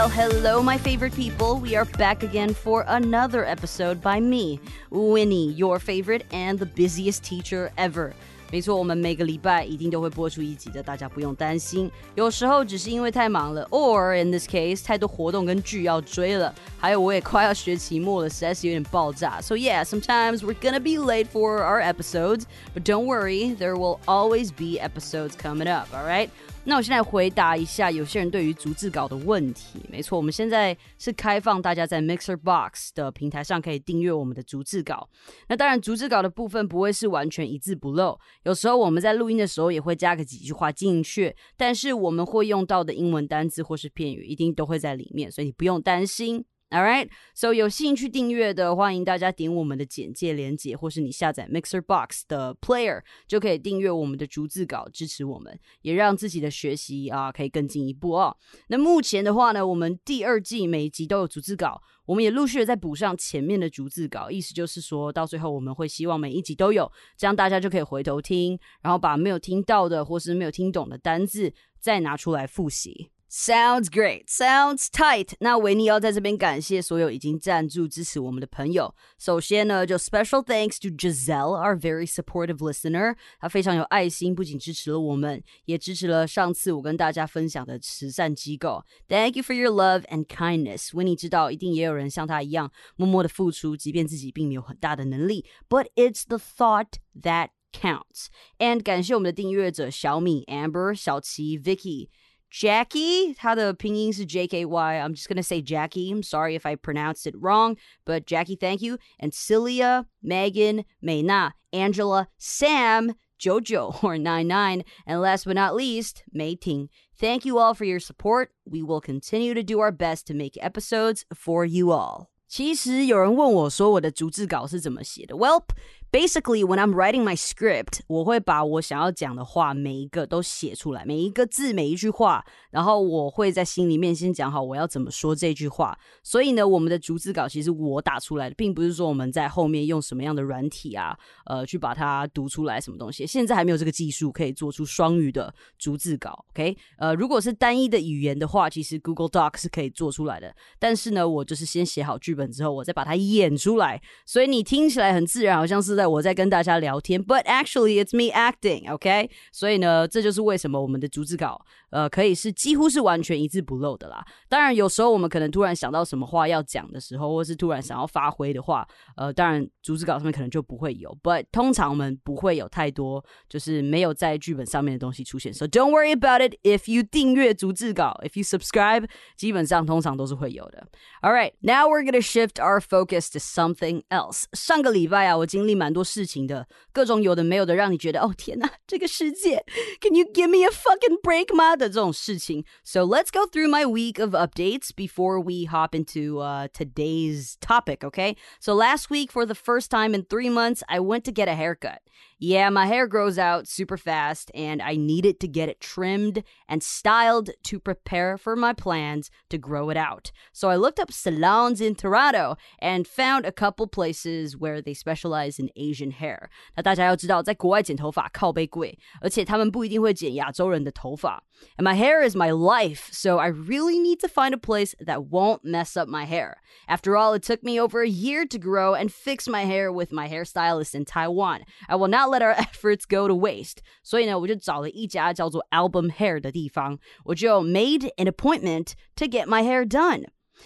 Well, hello, my favorite people. We are back again for another episode by me, Winnie, your favorite and the busiest teacher ever. 没错，我们每个礼拜一定都会播出一集的，大家不用担心。有时候只是因为太忙了，or in this case 太多活动跟剧要追了，还有我也快要学期末了，实在是有点爆炸。So yeah, sometimes we're gonna be late for our episodes, but don't worry, there will always be episodes coming up. All right. 那我现在回答一下有些人对于逐字稿的问题。没错，我们现在是开放大家在 Mixer Box 的平台上可以订阅我们的逐字稿。那当然，逐字稿的部分不会是完全一字不漏，有时候我们在录音的时候也会加个几句话进去。但是我们会用到的英文单字或是片语一定都会在里面，所以你不用担心。All right, so 有兴趣订阅的，欢迎大家点我们的简介链接，或是你下载 Mixer Box 的 Player 就可以订阅我们的逐字稿，支持我们，也让自己的学习啊可以更进一步哦。那目前的话呢，我们第二季每一集都有逐字稿，我们也陆续的在补上前面的逐字稿，意思就是说到最后我们会希望每一集都有，这样大家就可以回头听，然后把没有听到的或是没有听懂的单字再拿出来复习。Sounds great, sounds tight. 那维尼要在这边感谢所有已经赞助支持我们的朋友。首先呢，就 special thanks to Giselle, our very supportive listener。她非常有爱心，不仅支持了我们，也支持了上次我跟大家分享的慈善机构。Thank you for your love and kindness。维尼知道一定也有人像他一样默默的付出，即便自己并没有很大的能力。But it's the thought that counts. And 感谢我们的订阅者小米、Amber、小琪、Vicky。 Jackie, 她的拼音是 J K Y. I'm just gonna say Jackie. I'm sorry if I pronounced it wrong, but Jackie, thank you. And Celia, Megan, Mayna, Angela, Sam, Jojo or 99, and last but not least, Mei Ting. Thank you all for your support. We will continue to do our best to make episodes for you all. 其实有人问我说我的逐字稿是怎么写的？Well, basically when I'm writing my script，我会把我想要讲的话每一个都写出来，每一个字每一句话，然后我会在心里面先讲好我要怎么说这句话。所以呢，我们的逐字稿其实我打出来的，并不是说我们在后面用什么样的软体啊，呃，去把它读出来什么东西。现在还没有这个技术可以做出双语的逐字稿。OK，呃，如果是单一的语言的话，其实 Google Doc 是可以做出来的。但是呢，我就是先写好剧本之后，我再把它演出来，所以你听起来很自然，好像是我在跟大家聊天，but actually it's me acting，OK？所以呢，这就是为什么我们的逐字稿，呃，可以是几乎是完全一字不漏的啦。当然，有时候我们可能突然想到什么话要讲的时候，或是突然想要发挥的话，呃，当然逐字稿上面可能就不会有，but 通常我们不会有太多就是没有在剧本上面的东西出现。So don't worry about it if you 订阅逐字稿，if you subscribe，基本上通常都是会有的。All right, now we're gonna shift our focus to something else。上个礼拜啊，我经历蛮多事情的，各种有的没有的，让你觉得哦天哪，这个世界，Can you give me a fucking break 吗 的这种事情。So let's go through my week of updates before we hop into uh, today's topic. Okay. So last week, for the first time in three months, I went to get a haircut. Yeah, my hair grows out super fast, and I needed to get it trimmed and styled to prepare for my plans to grow it out. So I looked up salons in Toronto and found a couple places where they specialize in Asian hair. 那大家要知道，在国外剪头发靠背贵，而且他们不一定会剪亚洲人的头发。And my hair is my life, so I really need to find a place that won't mess up my hair. After all, it took me over a year to grow and fix my hair with my hairstylist in Taiwan. I will not let our efforts go to waste. 所以呢，我就找了一家叫做 Album Hair 的地方，我就 made an appointment to get my hair done.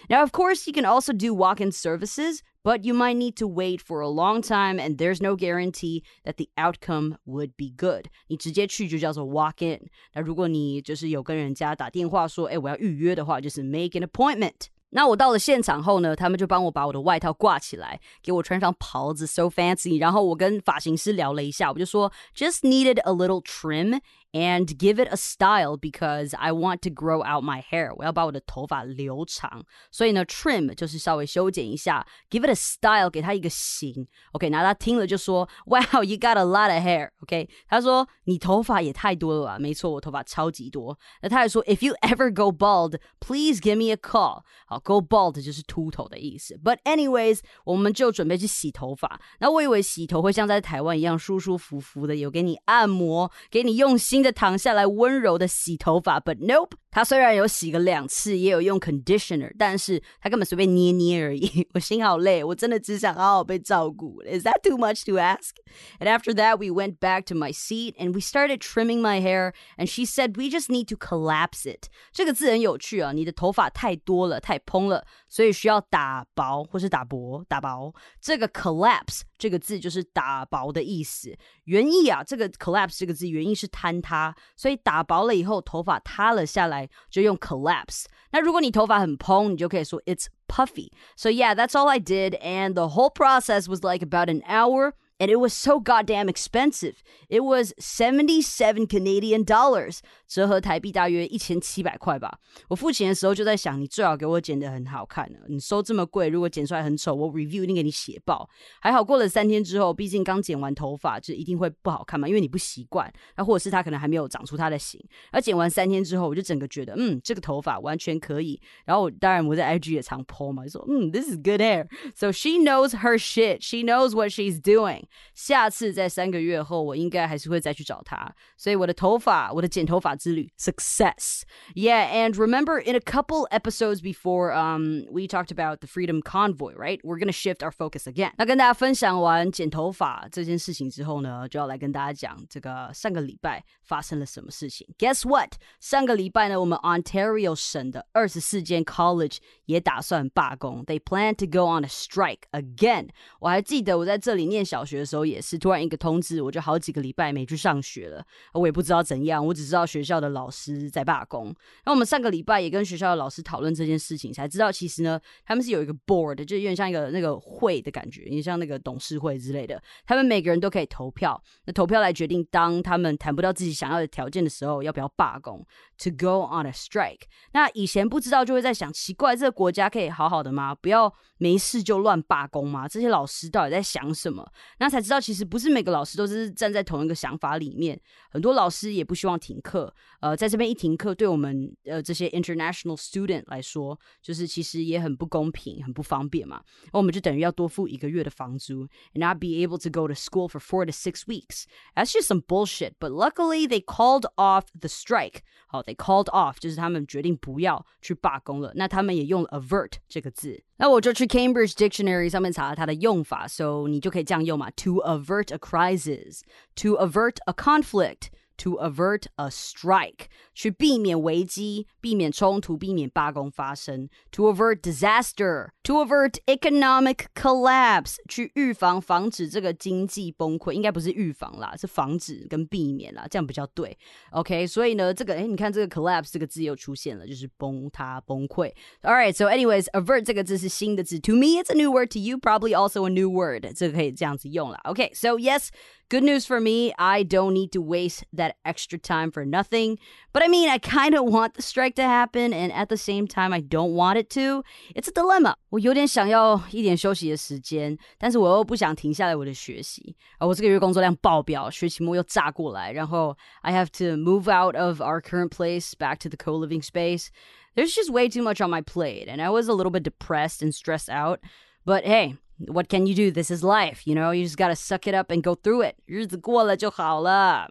Now, of course, you can also do walk-in services, but you might need to wait for a long time, and there's no guarantee that the outcome would be good. 你直接去就叫做 walk in。那如果你就是有跟人家打电话说，哎，我要预约的话，就是 make an appointment。 那我到了现场后呢，他们就帮我把我的外套挂起来，给我穿上袍子，so fancy。然后我跟发型师聊了一下，我就说 just needed a little trim and give it a style because I want to grow out my hair. 我要把我的头发留长，所以呢，trim 就是稍微修剪一下，give it a style 给它一个型。OK，那他听了就说，Wow, you got a lot of hair. OK，他说你头发也太多了吧？没错，我头发超级多。那他还说，If you ever go bald, please give me a call. 好，go bald 就是秃头的意思。But anyways，我们就准备去洗头发。那我以为洗头会像在台湾一样舒舒服服的，有给你按摩，给你用心 的躺下来温柔的洗头发。But nope，他虽然有洗个两次，也有用 conditioner，但是他根本随便捏捏而已。我心好累，我真的只想好好被照顾。Is that too much to ask? And after that, we went back to my seat and we started trimming my hair. And she said we just need to collapse it. 这个字很有趣啊，你的头发太多了，太蓬了，所以需要打薄或是打薄，打薄。这个 collapse 这个字就是打薄的意思。原意啊，这个 collapse 这个字原意是坍塌，所以打薄了以后，头发塌了下来， 就用 collapse。那如果你头发很蓬，你就可以说 it's puffy. So yeah, that's all I did, and the whole process was like about an hour and it was so goddamn expensive. It was 77 Canadian dollars. 折合台币大约一千七百块吧。我付钱的时候就在想，你最好给我剪得很好看的。你收这么贵，如果剪出来很丑，我 review 一定给你写爆。还好过了三天之后，毕竟刚剪完头发，就一定会不好看嘛，因为你不习惯。那或者是他可能还没有长出他的型。而剪完三天之后，我就整个觉得，嗯，这个头发完全可以。然后当然我在 IG 也常 po 嘛，就说，嗯，this is good hair。So she knows her shit. She knows what she's doing. 下次在三个月后，我应该还是会再去找她。所以我的头发，我的剪头发。之旅 success. Yeah, and remember in a couple episodes before, um, we talked about the Freedom Convoy, right? We're gonna shift our focus again. 那跟大家分享完剪头发这件事情之后呢，就要来跟大家讲这个上个礼拜发生了什么事情。Guess what？上个礼拜呢，我们 Ontario 省的二十四间 college 也打算罢工。They plan to go on a strike again。我还记得我在这里念小学的时候，也是突然一个通知，我就好几个礼拜没去上学了。我也不知道怎样，我只知道学 学校的老师在罢工。那我们上个礼拜也跟学校的老师讨论这件事情，才知道其实呢，他们是有一个 board，就有点像一个那个会的感觉，也像那个董事会之类的。他们每个人都可以投票，那投票来决定，当他们谈不到自己想要的条件的时候，要不要罢工？To go on a strike。那以前不知道就会在想，奇怪，这个国家可以好好的吗？不要没事就乱罢工吗？这些老师到底在想什么？那才知道，其实不是每个老师都是站在同一个想法里面，很多老师也不希望停课。呃，在这边一停课，对我们呃这些 international student 来说，就是其实也很不公平，很不方便嘛。那我们就等于要多付一个月的房租，and not be able to go to school for four to six weeks. That's just some bullshit. But luckily, they called off the strike. 好，they called off 就是他们决定不要去罢工了。那他们也用了 avert 这个字。那我就去 Cambridge Dictionary 上面查了它的用法，so 你就可以这样用嘛：to avert a crisis, to avert a conflict。 to avert a strike，去避免危机、避免冲突、避免罢工发生；to avert disaster，to avert economic collapse，去预防、防止这个经济崩溃。应该不是预防啦，是防止跟避免啦，这样比较对。OK，所以呢，这个哎，你看这个 collapse 这个字又出现了，就是崩塌、崩溃。All right，so anyways，avert 这个字是新的字，to me it's a new word，to you probably also a new word，这个可以这样子用了。OK，so yes。 Good news for me, I don't need to waste that extra time for nothing. But I mean, I kind of want the strike to happen, and at the same time, I don't want it to. It's a dilemma. 我有点想要一点休息的时间，但是我又不想停下来我的学习。而我这个月工作量爆表，学期末又炸过来，然后 I have to move out of our current place back to the co-living space. There's just way too much on my plate, and I was a little bit depressed and stressed out. But hey, what can you do? This is life, you know. You just gotta suck it up and go through it. 日子过了就好了。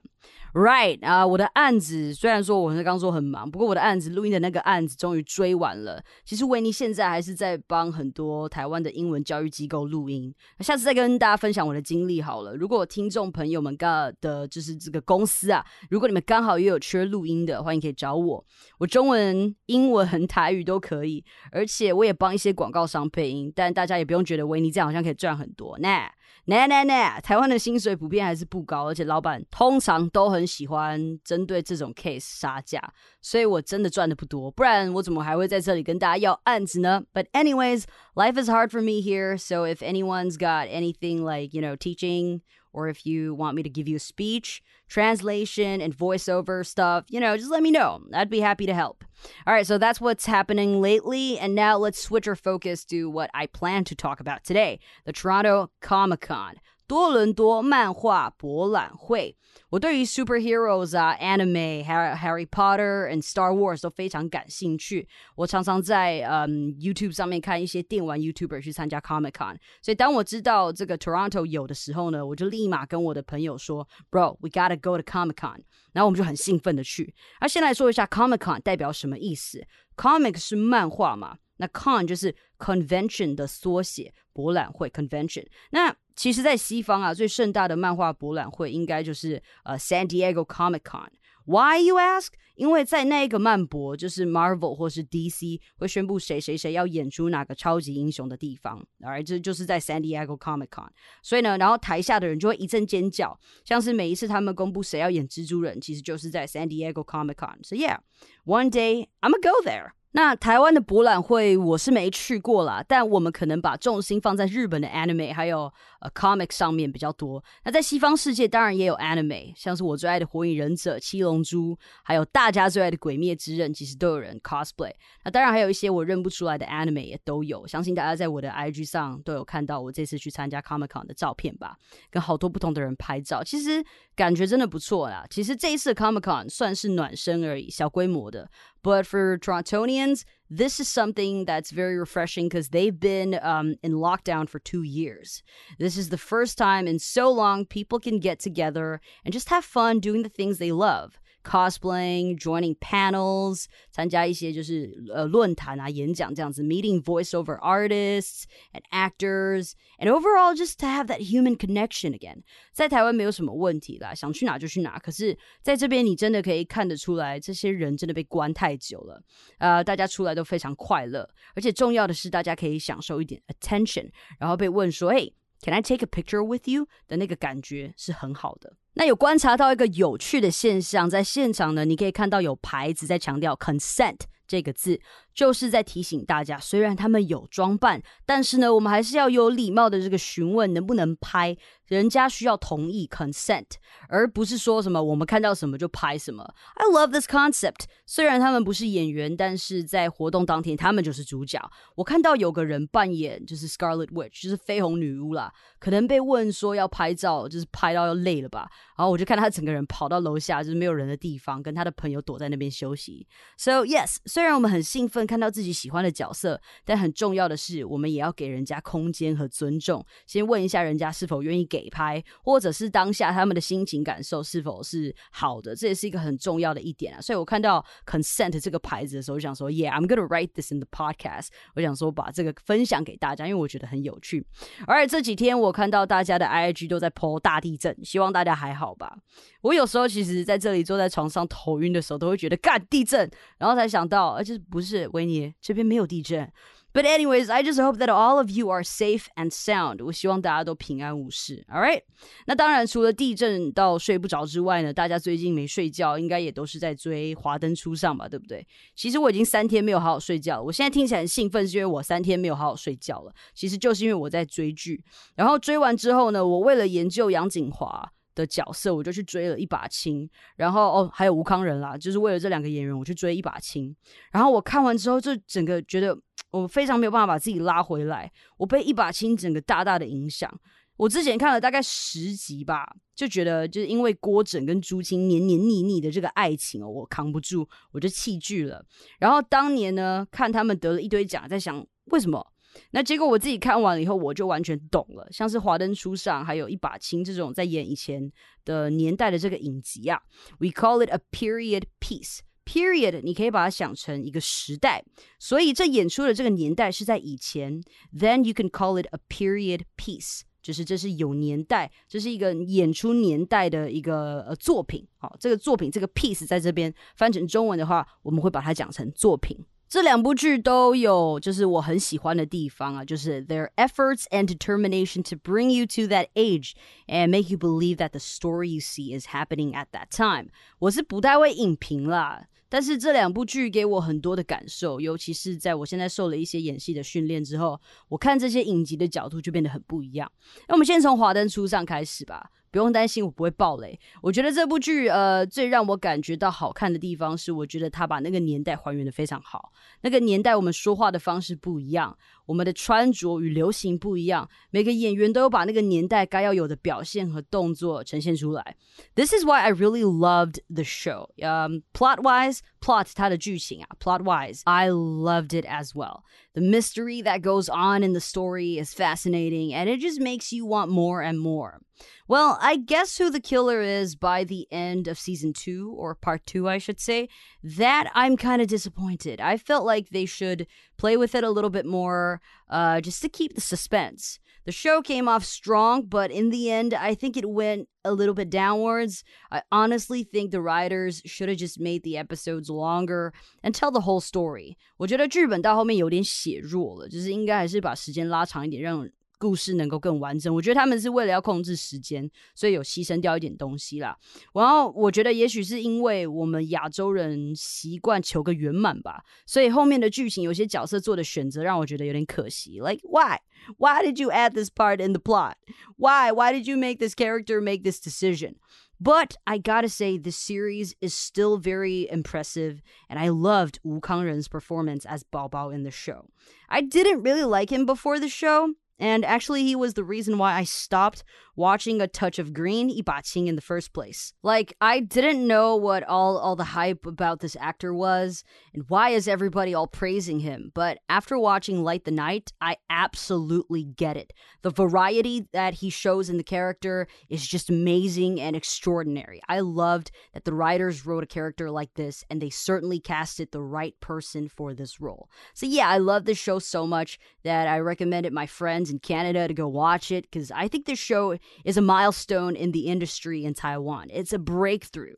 Right 啊，我的案子虽然说我是刚说很忙，不过我的案子录音的那个案子终于追完了。其实维尼现在还是在帮很多台湾的英文教育机构录音。下次再跟大家分享我的经历好了。如果听众朋友们刚的就是这个公司啊，如果你们刚好也有缺录音的，欢迎可以找我。我中文、英文、台语都可以，而且我也帮一些广告商配音。但大家也不用觉得维尼这样好像可以赚很多。那那那那，台湾的薪水普遍还是不高，而且老板通常都很喜欢针对这种 case 杀价，所以我真的赚的不多，不然我怎么还会在这里跟大家要案子呢？But anyways, life is hard for me here, so if anyone's got anything like you know teaching or if you want me to give you a speech, translation, and voiceover stuff, you know, just let me know. I'd be happy to help. All right, so that's what's happening lately. And now let's switch our focus to what I plan to talk about today the Toronto Comic Con. 多伦多漫画博览会，我对于 superheroes 啊、anime、Harry Harry Potter and Star Wars 都非常感兴趣。我常常在嗯 YouTube 上面看一些电玩 YouTuber 去参加 Comic Con，所以当我知道这个 Toronto 有的时候呢，我就立马跟我的朋友说，Bro，we gotta go to Comic Con。然后我们就很兴奋的去。那先来说一下 Comic Con 代表什么意思？Comic 是漫画嘛？那 con 就是 convention 的缩写，博览会 convention。那其实，在西方啊，最盛大的漫画博览会应该就是呃 San Diego Comic Con。Why you ask？因为在那个漫博，就是 Marvel 或是 DC 会宣布谁谁谁要演出哪个超级英雄的地方，而这就是在 San Diego Comic Con。所以呢，然后台下的人就会一阵尖叫，像是每一次他们公布谁要演蜘蛛人，其实就是在 San Diego Comic Con。So yeah，one day I'm gonna go there。那台湾的博览会我是没去过啦，但我们可能把重心放在日本的 anime 还有呃 comic 上面比较多。那在西方世界当然也有 anime，像是我最爱的火影忍者、七龙珠，还有大家最爱的鬼灭之刃，其实都有人 cosplay。那当然还有一些我认不出来的 anime 也都有，相信大家在我的 IG 上都有看到我这次去参加 Comic Con 的照片吧，跟好多不同的人拍照，其实感觉真的不错啦。其实这一次 Comic Con 算是暖身而已，小规模的。But for Torontonians, this is something that's very refreshing because they've been um, in lockdown for two years. This is the first time in so long people can get together and just have fun doing the things they love cosplaying, joining panels，参加一些就是呃论坛啊、演讲这样子，meeting voiceover artists and actors, and overall just to have that human connection again。在台湾没有什么问题啦，想去哪就去哪。可是在这边你真的可以看得出来，这些人真的被关太久了，呃，大家出来都非常快乐，而且重要的是大家可以享受一点 attention，然后被问说，哎。 Can I take a picture with you？的那个感觉是很好的。那有观察到一个有趣的现象，在现场呢，你可以看到有牌子在强调 consent 这个字。就是在提醒大家，虽然他们有装扮，但是呢，我们还是要有礼貌的这个询问能不能拍，人家需要同意 consent，而不是说什么我们看到什么就拍什么。I love this concept。虽然他们不是演员，但是在活动当天他们就是主角。我看到有个人扮演就是 Scarlet Witch，就是绯红女巫啦，可能被问说要拍照，就是拍到要累了吧，然后我就看他整个人跑到楼下就是没有人的地方，跟他的朋友躲在那边休息。So yes，虽然我们很兴奋。看到自己喜欢的角色，但很重要的是，我们也要给人家空间和尊重。先问一下人家是否愿意给拍，或者是当下他们的心情感受是否是好的，这也是一个很重要的一点啊。所以我看到 consent 这个牌子的时候，我想说，Yeah，I'm gonna write this in the podcast。我想说把这个分享给大家，因为我觉得很有趣。而且这几天我看到大家的 IG 都在 po 大地震，希望大家还好吧。我有时候其实在这里坐在床上头晕的时候，都会觉得干地震，然后才想到，而且不是维尼这边没有地震。But anyways, I just hope that all of you are safe and sound. 我希望大家都平安无事。All right？那当然，除了地震到睡不着之外呢，大家最近没睡觉，应该也都是在追《华灯初上》吧，对不对？其实我已经三天没有好好睡觉了。我现在听起来很兴奋，是因为我三天没有好好睡觉了。其实就是因为我在追剧，然后追完之后呢，我为了研究杨景华。的角色，我就去追了一把青，然后哦，还有吴康仁啦，就是为了这两个演员，我去追一把青。然后我看完之后，就整个觉得我非常没有办法把自己拉回来，我被一把青整个大大的影响。我之前看了大概十集吧，就觉得就是因为郭枕跟朱青黏黏腻腻的这个爱情哦，我扛不住，我就弃剧了。然后当年呢，看他们得了一堆奖，在想为什么。那结果我自己看完了以后，我就完全懂了。像是《华灯初上》还有一把青这种在演以前的年代的这个影集啊，We call it a period piece. Period，你可以把它想成一个时代，所以这演出的这个年代是在以前。Then you can call it a period piece，就是这是有年代，这是一个演出年代的一个呃作品。好，这个作品这个 piece 在这边翻成中文的话，我们会把它讲成作品。这两部剧都有，就是我很喜欢的地方啊，就是 their efforts and determination to bring you to that age and make you believe that the story you see is happening at that time。我是不太会影评啦，但是这两部剧给我很多的感受，尤其是在我现在受了一些演戏的训练之后，我看这些影集的角度就变得很不一样。那我们先从《华灯初上》开始吧。不用担心我不会爆雷。我觉得这部剧呃最让我感觉到好看的地方是，我觉得他把那个年代还原的非常好。那个年代我们说话的方式不一样，我们的穿着与流行不一样，每个演员都有把那个年代该要有的表现和动作呈现出来。This is why I really loved the show. Um, plot wise, plot 它的剧情啊，plot wise, I loved it as well. The mystery that goes on in the story is fascinating, and it just makes you want more and more. Well, I guess who the killer is by the end of season two, or part two, I should say. That I'm kind of disappointed. I felt like they should play with it a little bit more, uh, just to keep the suspense. The show came off strong, but in the end, I think it went a little bit downwards. I honestly think the writers should have just made the episodes longer and tell the whole story. 我觉得剧本到后面有点写弱了，就是应该还是把时间拉长一点，让 故事能够更完整。我觉得他们是为了要控制时间，所以有牺牲掉一点东西啦。然后我觉得也许是因为我们亚洲人习惯求个圆满吧，所以后面的剧情有些角色做的选择让我觉得有点可惜。Like why? Why did you add this part in the plot? Why? Why did you make this character make this decision? But I gotta say, this series is still very impressive, and I loved Wu Kangren's performance as Bao Bao in the show. I didn't really like him before the show, and actually, he was the reason why I stopped watching A Touch of Green, Ibaching, in the first place. Like, I didn't know what all, all the hype about this actor was, and why is everybody all praising him? But after watching Light the Night, I absolutely get it. The variety that he shows in the character is just amazing and extraordinary. I loved that the writers wrote a character like this, and they certainly casted the right person for this role. So, yeah, I love this show so much that I recommend it my friends in Canada to go watch it because I think this show is a milestone in the industry in Taiwan. It's a breakthrough.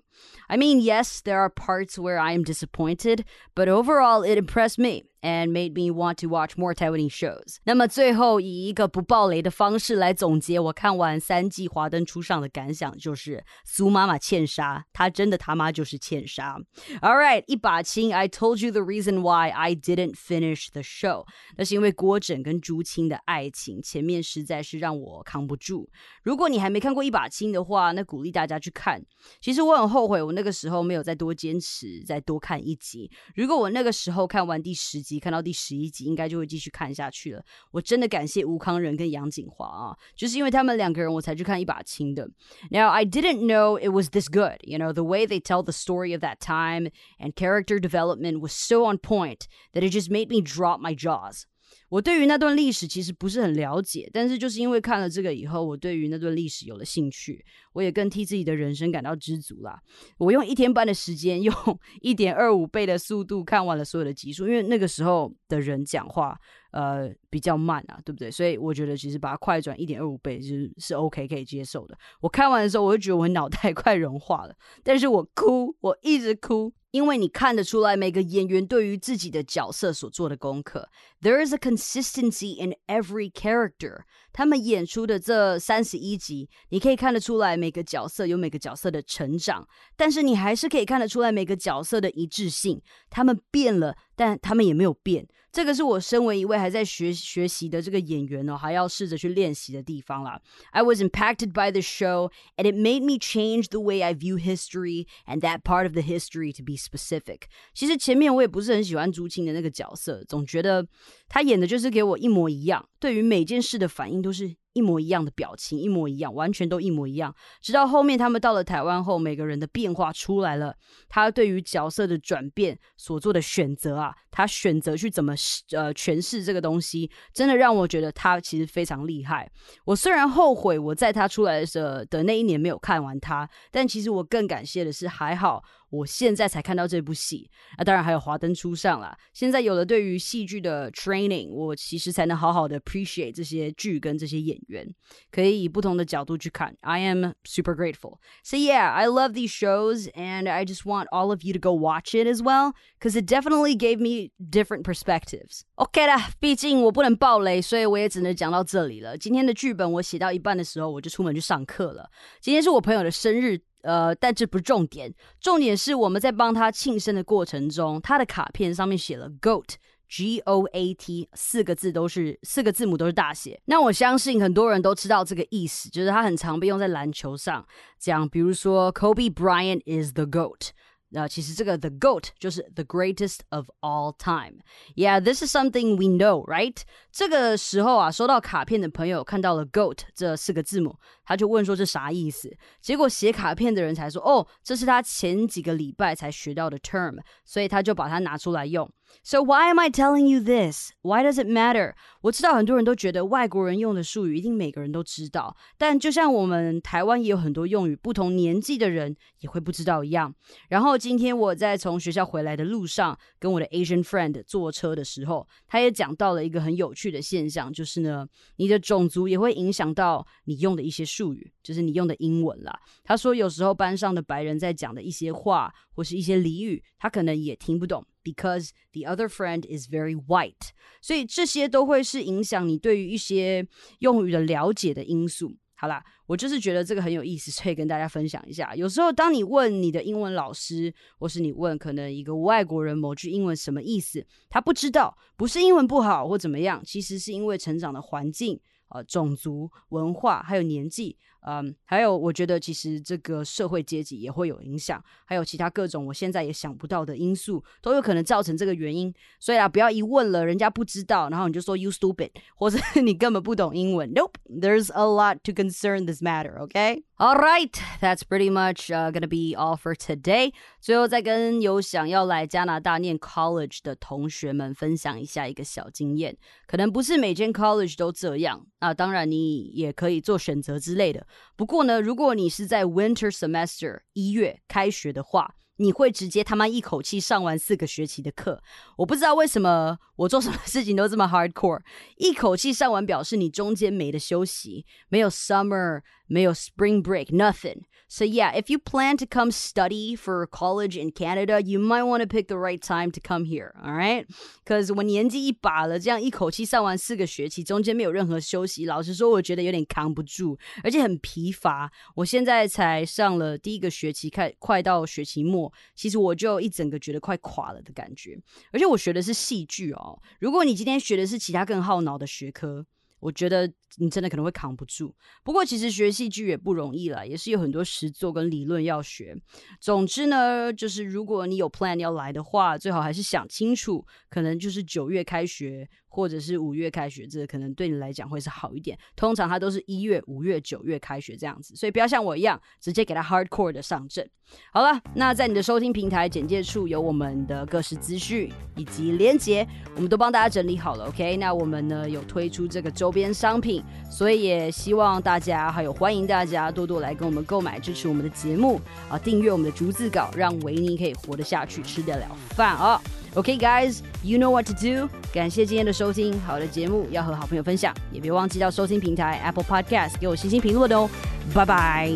I mean, yes, there are parts where I am disappointed, but overall it impressed me and made me want to watch more Taiwanese shows. 那么最后以一个不爆雷的方式来总结我看完三季《华灯初上》的感想，就是苏妈妈欠杀，她真的他妈就是欠杀。All right，一把青，I told you the reason why I didn't finish the show，那是因为郭枕跟朱青的爱情前面实在是让我扛不住。如果你还没看过一把青的话，那鼓励大家去看。其实我很后悔我那个时候没有再多坚持，再多看一集。如果我那个时候看完第十集。 看到第十一集，应该就会继续看下去了。我真的感谢吴康仁跟杨景华啊，就是因为他们两个人，我才去看一把青的。Now I didn't know it was this good. You know the way they tell the story of that time and character development was so on point that it just made me drop my jaws. 我对于那段历史其实不是很了解，但是就是因为看了这个以后，我对于那段历史有了兴趣，我也更替自己的人生感到知足啦。我用一天半的时间，用 一点二五倍的速度看完了所有的集数，因为那个时候的人讲话呃比较慢啊，对不对？所以我觉得其实把它快转一点二五倍是是 OK 可以接受的。我看完的时候，我就觉得我脑袋 快融化了，但是我哭，我一直哭。因为你看得出来每个演员对于自己的角色所做的功课。There is a consistency in every character。他们演出的这三十一集，你可以看得出来每个角色有每个角色的成长，但是你还是可以看得出来每个角色的一致性。他们变了，但他们也没有变。这个是我身为一位还在学学习的这个演员哦，还要试着去练习的地方啦。I was impacted by the show, and it made me change the way I view history and that part of the history to be specific。其实前面我也不是很喜欢朱青的那个角色，总觉得 他演的就是给我一模一样，对于每件事的反应都是。一模一样的表情，一模一样，完全都一模一样。直到后面他们到了台湾后，每个人的变化出来了，他对于角色的转变所做的选择啊，他选择去怎么呃诠释这个东西，真的让我觉得他其实非常厉害。我虽然后悔我在他出来的时候的那一年没有看完他，但其实我更感谢的是还好。我现在才看到这部戏，那当然还有《华灯初上》啦。现在有了对于戏剧的 training，我其实才能好好的 appreciate 这些剧跟这些演员，可以以不同的角度去看。I am super grateful. So yeah, I love these shows, and I just want all of you to go watch it as well, because it definitely gave me different perspectives. OK 啦，毕竟我不能爆雷，所以我也只能讲到这里了。今天的剧本我写到一半的时候，我就出门去上课了。今天是我朋友的生日。 呃，但这不是重点，重点是我们在帮他庆生的过程中，他的卡片上面写了 “goat”。G O A T 四个字都是四个字母都是大写。那我相信很多人都知道这个意思，就是它很常被用在篮球上，讲比如说 Kobe Bryant is the goat。那其实这个 the goat 就是 the greatest of all time。Yeah, this is something we know, right？这个时候啊，收到卡片的朋友看到了 goat 这四个字母，他就问说这啥意思？结果写卡片的人才说，哦，这是他前几个礼拜才学到的 term，所以他就把它拿出来用。So why am I telling you this? Why does it matter? 我知道很多人都觉得外国人用的术语一定每个人都知道，但就像我们台湾也有很多用语，不同年纪的人也会不知道一样。然后今天我在从学校回来的路上，跟我的 Asian friend 坐车的时候，他也讲到了一个很有趣的现象，就是呢，你的种族也会影响到你用的一些术语，就是你用的英文啦。他说有时候班上的白人在讲的一些话或是一些俚语，他可能也听不懂。Because the other friend is very white，所以这些都会是影响你对于一些用语的了解的因素。好啦，我就是觉得这个很有意思，所以跟大家分享一下。有时候当你问你的英文老师，或是你问可能一个外国人某句英文什么意思，他不知道，不是英文不好或怎么样，其实是因为成长的环境、呃种族、文化还有年纪。嗯，还有，我觉得其实这个社会阶级也会有影响，还有其他各种我现在也想不到的因素，都有可能造成这个原因。所以啊，不要一问了，人家不知道，然后你就说 you stupid，或者你根本不懂英文。Nope，there's a lot to concern this matter. Okay. All right, that's pretty much uh, gonna be all for today. 最后再跟有想要来加拿大念 college 的同学们分享一下一个小经验，可能不是每间 college 都这样，那当然你也可以做选择之类的。不过呢，如果你是在 winter semester 一月开学的话，你会直接他妈一口气上完四个学期的课。我不知道为什么我做什么事情都这么 hardcore，一口气上完表示你中间没得休息，没有 summer，没有 spring break，nothing。So, yeah, if you plan to come study for college in Canada, you might want to pick the right time to come here, all right? Because 我年纪一把了，这样一口气上完四个学期，中间没有任何休息，老实说，我觉得有点扛不住，而且很疲乏。我现在才上了第一个学期，快快到学期末，其实我就一整个觉得快垮了的感觉。而且我学的是戏剧哦，如果你今天学的是其他更耗脑的学科。 我觉得你真的可能会扛不住。不过其实学戏剧也不容易啦，也是有很多实作跟理论要学。总之呢，就是如果你有 plan 要来的话，最好还是想清楚，可能就是九月开学。或者是五月开学，这可能对你来讲会是好一点。通常它都是一月、五月、九月开学这样子，所以不要像我一样直接给它 hardcore 的上阵。好了，那在你的收听平台简介处有我们的各式资讯以及连接，我们都帮大家整理好了。OK，那我们呢有推出这个周边商品，所以也希望大家还有欢迎大家多多来跟我们购买，支持我们的节目啊，订阅我们的逐字稿，让维尼可以活得下去，吃得了饭啊。Okay, guys, you know what to do. 感谢今天的收听，好的节目要和好朋友分享，也别忘记到收听平台 Apple Podcast 给我星星评论哦。拜拜。